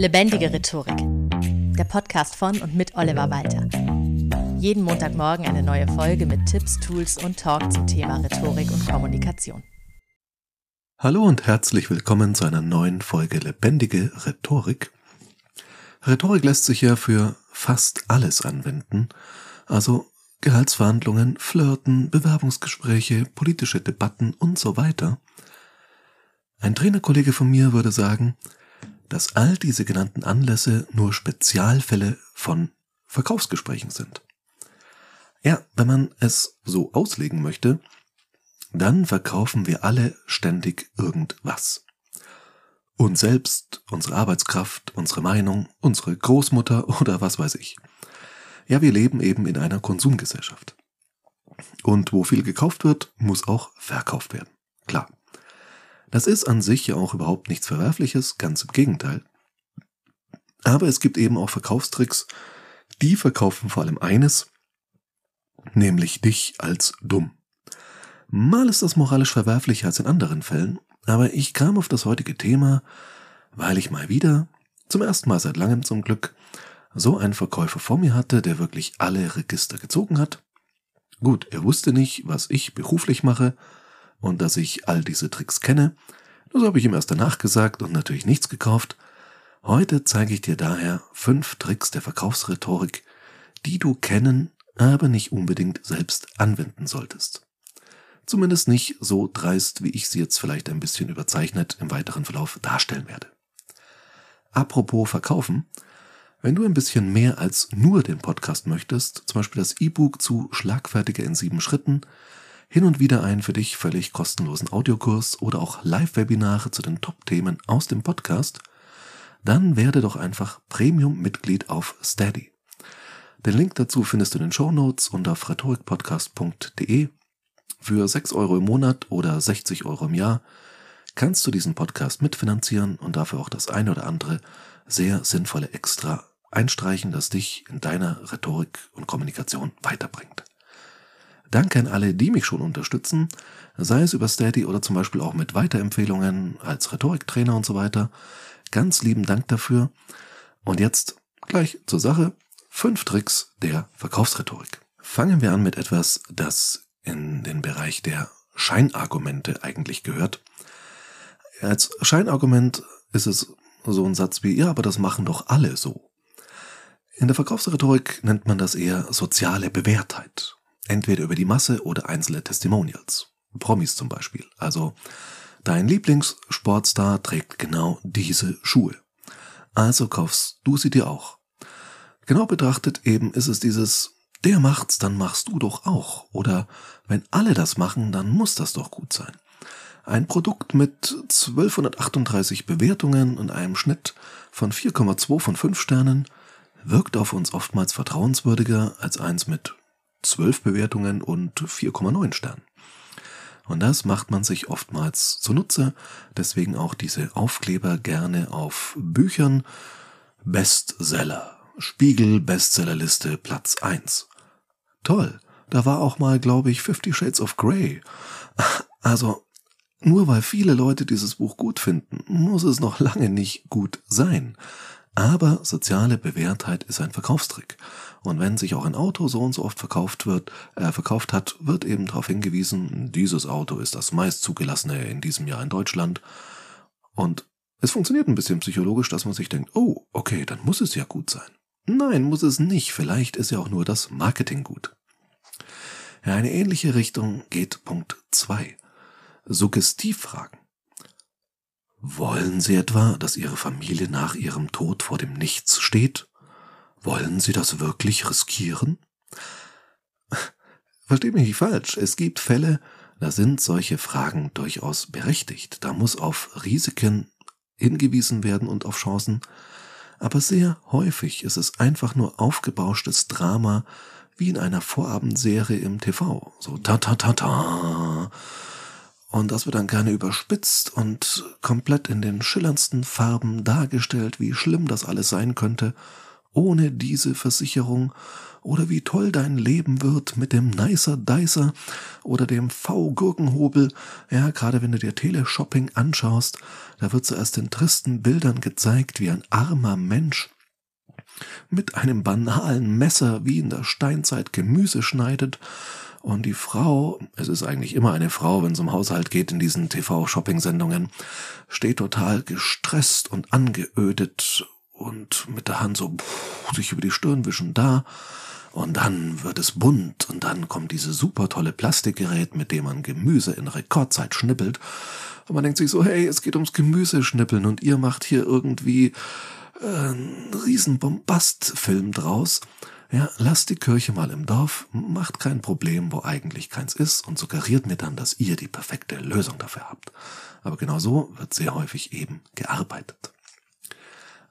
Lebendige Rhetorik. Der Podcast von und mit Oliver Walter. Jeden Montagmorgen eine neue Folge mit Tipps, Tools und Talk zum Thema Rhetorik und Kommunikation. Hallo und herzlich willkommen zu einer neuen Folge Lebendige Rhetorik. Rhetorik lässt sich ja für fast alles anwenden, also Gehaltsverhandlungen, Flirten, Bewerbungsgespräche, politische Debatten und so weiter. Ein Trainerkollege von mir würde sagen, dass all diese genannten Anlässe nur Spezialfälle von Verkaufsgesprächen sind. Ja, wenn man es so auslegen möchte, dann verkaufen wir alle ständig irgendwas. Uns selbst, unsere Arbeitskraft, unsere Meinung, unsere Großmutter oder was weiß ich. Ja, wir leben eben in einer Konsumgesellschaft. Und wo viel gekauft wird, muss auch verkauft werden. Klar. Das ist an sich ja auch überhaupt nichts Verwerfliches, ganz im Gegenteil. Aber es gibt eben auch Verkaufstricks, die verkaufen vor allem eines, nämlich dich als dumm. Mal ist das moralisch verwerflicher als in anderen Fällen, aber ich kam auf das heutige Thema, weil ich mal wieder, zum ersten Mal seit langem zum Glück, so einen Verkäufer vor mir hatte, der wirklich alle Register gezogen hat. Gut, er wusste nicht, was ich beruflich mache, und dass ich all diese Tricks kenne. Das habe ich ihm erst danach gesagt und natürlich nichts gekauft. Heute zeige ich dir daher fünf Tricks der Verkaufsrhetorik, die du kennen, aber nicht unbedingt selbst anwenden solltest. Zumindest nicht so dreist, wie ich sie jetzt vielleicht ein bisschen überzeichnet im weiteren Verlauf darstellen werde. Apropos Verkaufen, wenn du ein bisschen mehr als nur den Podcast möchtest, zum Beispiel das E-Book zu Schlagfertiger in sieben Schritten, hin und wieder einen für dich völlig kostenlosen Audiokurs oder auch Live-Webinare zu den Top-Themen aus dem Podcast, dann werde doch einfach Premium-Mitglied auf Steady. Den Link dazu findest du in den Show Notes und auf rhetorikpodcast.de. Für 6 Euro im Monat oder 60 Euro im Jahr kannst du diesen Podcast mitfinanzieren und dafür auch das eine oder andere sehr sinnvolle Extra einstreichen, das dich in deiner Rhetorik und Kommunikation weiterbringt. Danke an alle, die mich schon unterstützen, sei es über Steady oder zum Beispiel auch mit Weiterempfehlungen als Rhetoriktrainer und so weiter. Ganz lieben Dank dafür. Und jetzt gleich zur Sache. Fünf Tricks der Verkaufsrhetorik. Fangen wir an mit etwas, das in den Bereich der Scheinargumente eigentlich gehört. Als Scheinargument ist es so ein Satz wie, ja, aber das machen doch alle so. In der Verkaufsrhetorik nennt man das eher soziale Bewährtheit entweder über die Masse oder einzelne Testimonials. Promis zum Beispiel. Also, dein Lieblingssportstar trägt genau diese Schuhe. Also kaufst du sie dir auch. Genau betrachtet eben ist es dieses, der macht's, dann machst du doch auch. Oder wenn alle das machen, dann muss das doch gut sein. Ein Produkt mit 1238 Bewertungen und einem Schnitt von 4,2 von 5 Sternen wirkt auf uns oftmals vertrauenswürdiger als eins mit 12 Bewertungen und 4,9 Sternen. Und das macht man sich oftmals zunutze, deswegen auch diese Aufkleber gerne auf Büchern. Bestseller. Spiegel Bestsellerliste Platz 1. Toll. Da war auch mal, glaube ich, Fifty Shades of Grey. Also, nur weil viele Leute dieses Buch gut finden, muss es noch lange nicht gut sein. Aber soziale Bewährtheit ist ein Verkaufstrick. Und wenn sich auch ein Auto so und so oft verkauft wird, äh, verkauft hat, wird eben darauf hingewiesen, dieses Auto ist das meist zugelassene in diesem Jahr in Deutschland. Und es funktioniert ein bisschen psychologisch, dass man sich denkt, oh, okay, dann muss es ja gut sein. Nein, muss es nicht. Vielleicht ist ja auch nur das Marketing gut. Ja, eine ähnliche Richtung geht Punkt 2. Suggestivfragen. Wollen Sie etwa, dass Ihre Familie nach Ihrem Tod vor dem Nichts steht? Wollen Sie das wirklich riskieren? Versteht mich nicht falsch. Es gibt Fälle, da sind solche Fragen durchaus berechtigt. Da muss auf Risiken hingewiesen werden und auf Chancen. Aber sehr häufig ist es einfach nur aufgebauschtes Drama, wie in einer Vorabendserie im TV. So ta ta ta ta. Und das wird dann gerne überspitzt und komplett in den schillerndsten Farben dargestellt, wie schlimm das alles sein könnte. ohne diese Versicherung oder wie toll dein Leben wird mit dem Nicer Dicer oder dem V-Gurkenhobel. Ja, gerade wenn du dir Teleshopping anschaust, da wird zuerst in tristen Bildern gezeigt, wie ein armer Mensch mit einem banalen Messer wie in der Steinzeit Gemüse schneidet und die Frau, es ist eigentlich immer eine Frau, wenn es um Haushalt geht in diesen TV-Shopping-Sendungen, steht total gestresst und angeödet und mit der Hand so pff, sich über die Stirn wischen da. Und dann wird es bunt und dann kommt diese super tolle Plastikgerät, mit dem man Gemüse in Rekordzeit schnippelt. Und man denkt sich so, hey, es geht ums Gemüseschnippeln und ihr macht hier irgendwie äh, einen riesen Bombastfilm draus. Ja, lasst die Kirche mal im Dorf, macht kein Problem, wo eigentlich keins ist und suggeriert mir dann, dass ihr die perfekte Lösung dafür habt. Aber genau so wird sehr häufig eben gearbeitet.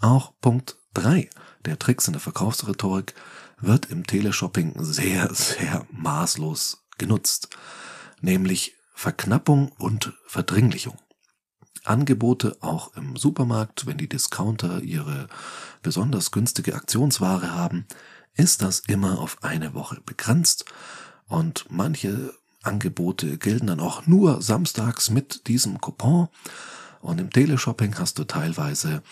Auch Punkt drei der Tricks in der Verkaufsrhetorik wird im Teleshopping sehr, sehr maßlos genutzt, nämlich Verknappung und Verdringlichung. Angebote auch im Supermarkt, wenn die Discounter ihre besonders günstige Aktionsware haben, ist das immer auf eine Woche begrenzt. Und manche Angebote gelten dann auch nur samstags mit diesem Coupon. Und im Teleshopping hast du teilweise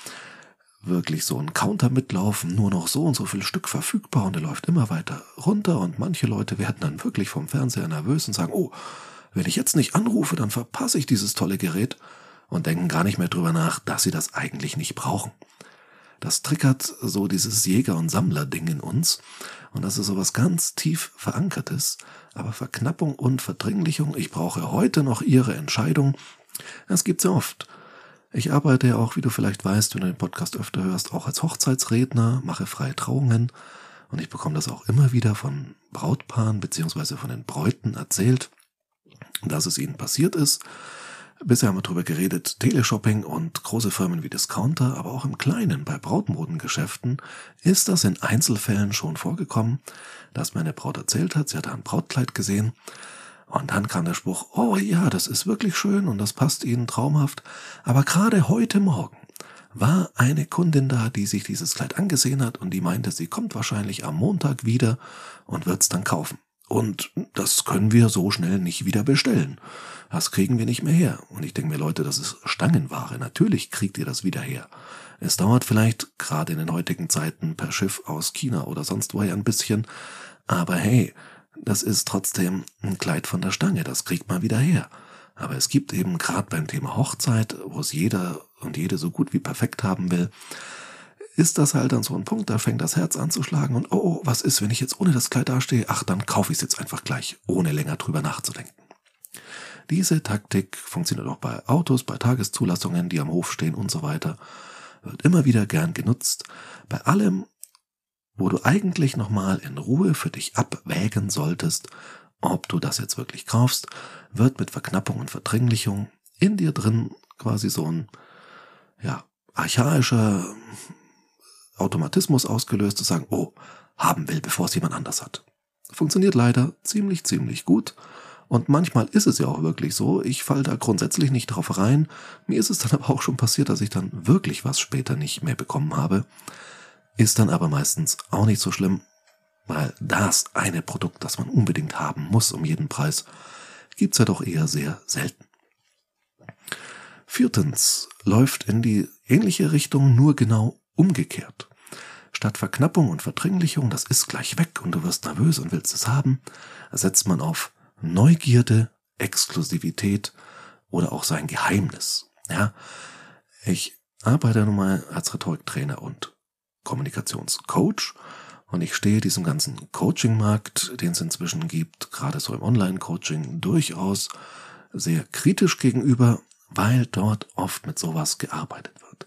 wirklich so einen Counter mitlaufen, nur noch so und so viel Stück verfügbar und der läuft immer weiter runter. Und manche Leute werden dann wirklich vom Fernseher nervös und sagen, oh, wenn ich jetzt nicht anrufe, dann verpasse ich dieses tolle Gerät und denken gar nicht mehr drüber nach, dass sie das eigentlich nicht brauchen. Das triggert so dieses Jäger- und Sammler-Ding in uns. Und das ist so was ganz tief verankertes. Aber Verknappung und Verdringlichung, ich brauche heute noch Ihre Entscheidung, das gibt's ja oft. Ich arbeite ja auch, wie du vielleicht weißt, wenn du den Podcast öfter hörst, auch als Hochzeitsredner, mache freie Trauungen. Und ich bekomme das auch immer wieder von Brautpaaren beziehungsweise von den Bräuten erzählt, dass es ihnen passiert ist Bisher haben wir darüber geredet, Teleshopping und große Firmen wie Discounter, aber auch im Kleinen bei Brautmodengeschäften ist das in Einzelfällen schon vorgekommen, dass meine Braut erzählt hat, sie hat ein Brautkleid gesehen und dann kam der Spruch, oh ja, das ist wirklich schön und das passt Ihnen traumhaft, aber gerade heute Morgen war eine Kundin da, die sich dieses Kleid angesehen hat und die meinte, sie kommt wahrscheinlich am Montag wieder und wird's dann kaufen. Und das können wir so schnell nicht wieder bestellen. Das kriegen wir nicht mehr her. Und ich denke mir, Leute, das ist Stangenware. Natürlich kriegt ihr das wieder her. Es dauert vielleicht gerade in den heutigen Zeiten per Schiff aus China oder sonst woher ein bisschen. Aber hey, das ist trotzdem ein Kleid von der Stange. Das kriegt man wieder her. Aber es gibt eben gerade beim Thema Hochzeit, wo es jeder und jede so gut wie perfekt haben will, ist das halt dann so ein Punkt, da fängt das Herz an zu schlagen und oh, oh, was ist, wenn ich jetzt ohne das Kleid dastehe? Ach, dann kaufe ich es jetzt einfach gleich, ohne länger drüber nachzudenken. Diese Taktik funktioniert auch bei Autos, bei Tageszulassungen, die am Hof stehen und so weiter. Wird immer wieder gern genutzt. Bei allem, wo du eigentlich nochmal in Ruhe für dich abwägen solltest, ob du das jetzt wirklich kaufst, wird mit Verknappung und Verdringlichung in dir drin quasi so ein, ja, archaischer Automatismus ausgelöst, zu sagen, oh, haben will, bevor es jemand anders hat. Funktioniert leider ziemlich, ziemlich gut. Und manchmal ist es ja auch wirklich so. Ich falle da grundsätzlich nicht drauf rein. Mir ist es dann aber auch schon passiert, dass ich dann wirklich was später nicht mehr bekommen habe. Ist dann aber meistens auch nicht so schlimm, weil das eine Produkt, das man unbedingt haben muss um jeden Preis, gibt's ja doch eher sehr selten. Viertens läuft in die ähnliche Richtung nur genau umgekehrt. Statt Verknappung und Verdringlichung, das ist gleich weg und du wirst nervös und willst es haben, setzt man auf Neugierde, Exklusivität oder auch sein Geheimnis. Ja, ich arbeite nun mal als Rhetoriktrainer und Kommunikationscoach und ich stehe diesem ganzen Coaching-Markt, den es inzwischen gibt, gerade so im Online-Coaching, durchaus sehr kritisch gegenüber, weil dort oft mit sowas gearbeitet wird.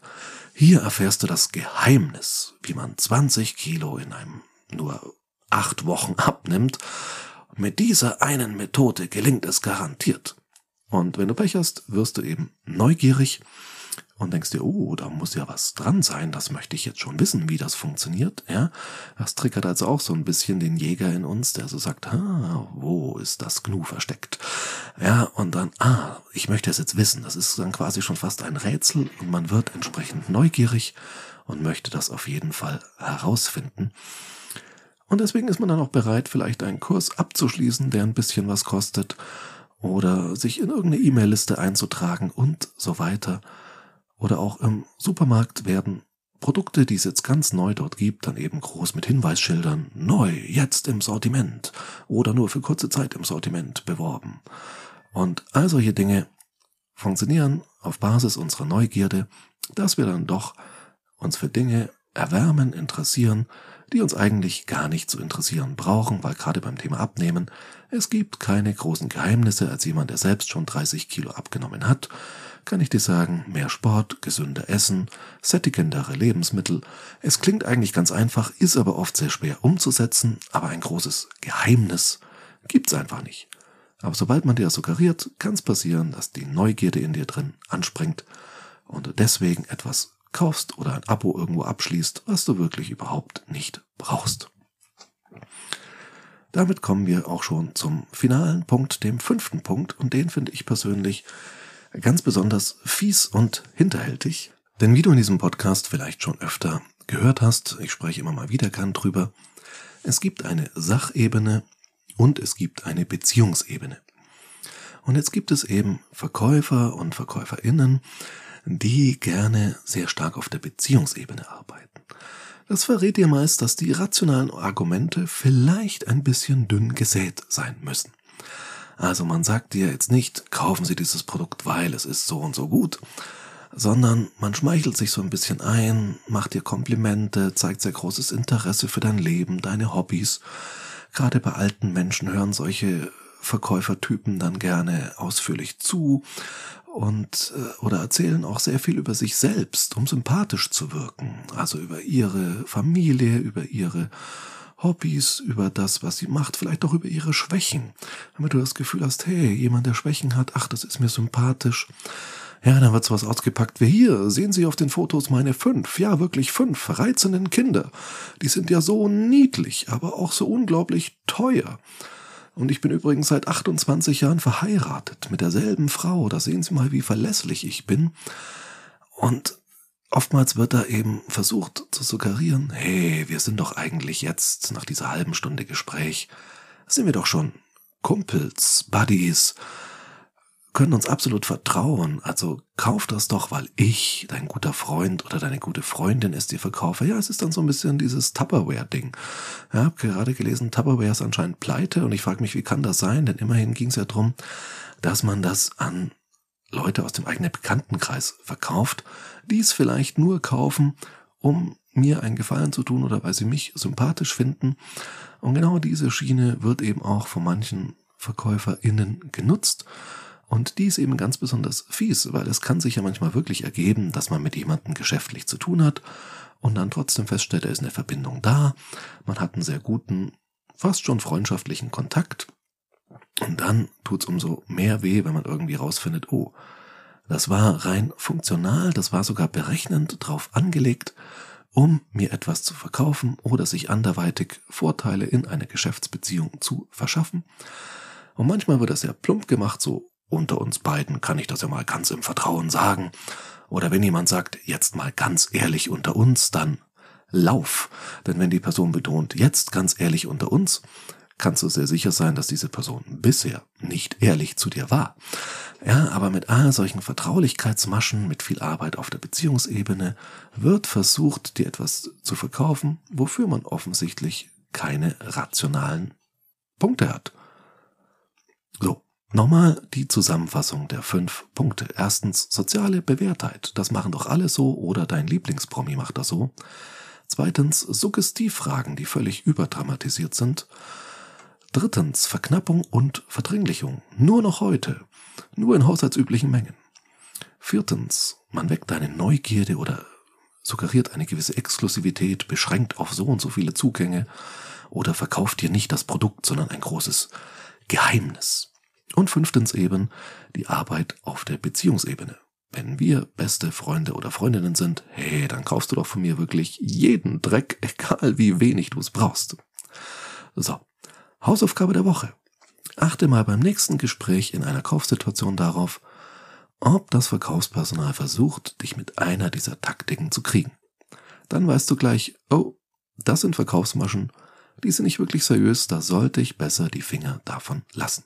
Hier erfährst du das Geheimnis, wie man 20 Kilo in einem nur acht Wochen abnimmt. Mit dieser einen Methode gelingt es garantiert. Und wenn du Pech wirst du eben neugierig und denkst dir, oh, da muss ja was dran sein, das möchte ich jetzt schon wissen, wie das funktioniert, ja. Das triggert also auch so ein bisschen den Jäger in uns, der so sagt, ah, wo ist das Gnu versteckt? Ja, und dann, ah, ich möchte es jetzt wissen. Das ist dann quasi schon fast ein Rätsel und man wird entsprechend neugierig und möchte das auf jeden Fall herausfinden. Und deswegen ist man dann auch bereit, vielleicht einen Kurs abzuschließen, der ein bisschen was kostet oder sich in irgendeine E-Mail-Liste einzutragen und so weiter oder auch im Supermarkt werden. Produkte, die es jetzt ganz neu dort gibt, dann eben groß mit Hinweisschildern. Neu, jetzt im Sortiment. Oder nur für kurze Zeit im Sortiment beworben. Und all solche Dinge funktionieren auf Basis unserer Neugierde, dass wir dann doch uns für Dinge erwärmen, interessieren, die uns eigentlich gar nicht zu interessieren brauchen, weil gerade beim Thema Abnehmen, es gibt keine großen Geheimnisse als jemand, der selbst schon 30 Kilo abgenommen hat, kann ich dir sagen, mehr Sport, gesünder Essen, sättigendere Lebensmittel. Es klingt eigentlich ganz einfach, ist aber oft sehr schwer umzusetzen, aber ein großes Geheimnis gibt's einfach nicht. Aber sobald man dir suggeriert, kann es passieren, dass die Neugierde in dir drin anspringt und du deswegen etwas kaufst oder ein Abo irgendwo abschließt, was du wirklich überhaupt nicht brauchst. Damit kommen wir auch schon zum finalen Punkt, dem fünften Punkt, und den finde ich persönlich ganz besonders fies und hinterhältig. Denn wie du in diesem Podcast vielleicht schon öfter gehört hast, ich spreche immer mal wieder gern drüber, es gibt eine Sachebene und es gibt eine Beziehungsebene. Und jetzt gibt es eben Verkäufer und Verkäuferinnen, die gerne sehr stark auf der Beziehungsebene arbeiten. Das verrät dir meist, dass die rationalen Argumente vielleicht ein bisschen dünn gesät sein müssen. Also man sagt dir jetzt nicht, kaufen Sie dieses Produkt, weil es ist so und so gut, sondern man schmeichelt sich so ein bisschen ein, macht dir Komplimente, zeigt sehr großes Interesse für dein Leben, deine Hobbys. Gerade bei alten Menschen hören solche Verkäufertypen dann gerne ausführlich zu und äh, oder erzählen auch sehr viel über sich selbst, um sympathisch zu wirken, also über ihre Familie, über ihre Hobbys, über das, was sie macht, vielleicht auch über ihre Schwächen. Damit du das Gefühl hast, hey, jemand, der Schwächen hat, ach, das ist mir sympathisch. Ja, dann wird sowas ausgepackt wie hier. Sehen Sie auf den Fotos meine fünf, ja wirklich fünf reizenden Kinder. Die sind ja so niedlich, aber auch so unglaublich teuer. Und ich bin übrigens seit 28 Jahren verheiratet mit derselben Frau. Da sehen Sie mal, wie verlässlich ich bin. Und Oftmals wird da eben versucht zu suggerieren, hey, wir sind doch eigentlich jetzt, nach dieser halben Stunde Gespräch, sind wir doch schon Kumpels, Buddies, können uns absolut vertrauen. Also kauf das doch, weil ich, dein guter Freund oder deine gute Freundin es dir verkaufe. Ja, es ist dann so ein bisschen dieses Tupperware-Ding. Ja, hab gerade gelesen, Tupperware ist anscheinend pleite und ich frage mich, wie kann das sein? Denn immerhin ging es ja darum, dass man das an Leute aus dem eigenen Bekanntenkreis verkauft, die es vielleicht nur kaufen, um mir einen Gefallen zu tun oder weil sie mich sympathisch finden. Und genau diese Schiene wird eben auch von manchen VerkäuferInnen genutzt. Und die ist eben ganz besonders fies, weil es kann sich ja manchmal wirklich ergeben, dass man mit jemandem geschäftlich zu tun hat und dann trotzdem feststellt, da ist eine Verbindung da. Man hat einen sehr guten, fast schon freundschaftlichen Kontakt. Und dann tut's umso mehr weh, wenn man irgendwie rausfindet, oh, das war rein funktional, das war sogar berechnend drauf angelegt, um mir etwas zu verkaufen oder sich anderweitig Vorteile in einer Geschäftsbeziehung zu verschaffen. Und manchmal wird das sehr plump gemacht, so unter uns beiden kann ich das ja mal ganz im Vertrauen sagen. Oder wenn jemand sagt, jetzt mal ganz ehrlich unter uns, dann lauf. Denn wenn die Person betont, jetzt ganz ehrlich unter uns, kannst du sehr sicher sein, dass diese Person bisher nicht ehrlich zu dir war. Ja, aber mit all solchen Vertraulichkeitsmaschen, mit viel Arbeit auf der Beziehungsebene, wird versucht, dir etwas zu verkaufen, wofür man offensichtlich keine rationalen Punkte hat. So, nochmal die Zusammenfassung der fünf Punkte. Erstens, soziale Bewährtheit. Das machen doch alle so oder dein Lieblingspromi macht das so. Zweitens, Suggestivfragen, die völlig überdramatisiert sind. Drittens Verknappung und Verdringlichung. Nur noch heute. Nur in haushaltsüblichen Mengen. Viertens, man weckt deine Neugierde oder suggeriert eine gewisse Exklusivität, beschränkt auf so und so viele Zugänge oder verkauft dir nicht das Produkt, sondern ein großes Geheimnis. Und fünftens eben die Arbeit auf der Beziehungsebene. wenn wir beste Freunde oder Freundinnen sind, hey, dann kaufst du doch von mir wirklich jeden Dreck, egal wie wenig du es brauchst. So, Hausaufgabe der Woche. Achte mal beim nächsten Gespräch in einer Kaufsituation darauf, ob das Verkaufspersonal versucht, dich mit einer dieser Taktiken zu kriegen. Dann weißt du gleich, oh, das sind Verkaufsmaschen, die sind nicht wirklich seriös, da sollte ich besser die Finger davon lassen.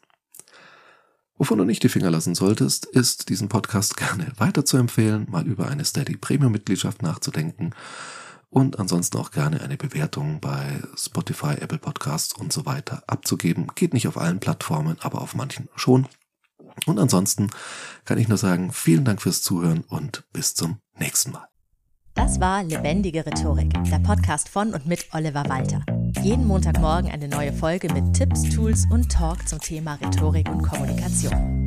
Wovon du nicht die Finger lassen solltest, ist, diesen Podcast gerne weiterzuempfehlen, mal über eine Steady Premium Mitgliedschaft nachzudenken und ansonsten auch gerne eine Bewertung bei Spotify, Apple Podcasts und so weiter abzugeben. Geht nicht auf allen Plattformen, aber auf manchen schon. Und ansonsten kann ich nur sagen, vielen Dank fürs Zuhören und bis zum nächsten Mal. Das war Lebendige Rhetorik, der Podcast von und mit Oliver Walter. Jeden Montagmorgen eine neue Folge mit Tipps, Tools und Talk zum Thema Rhetorik und Kommunikation.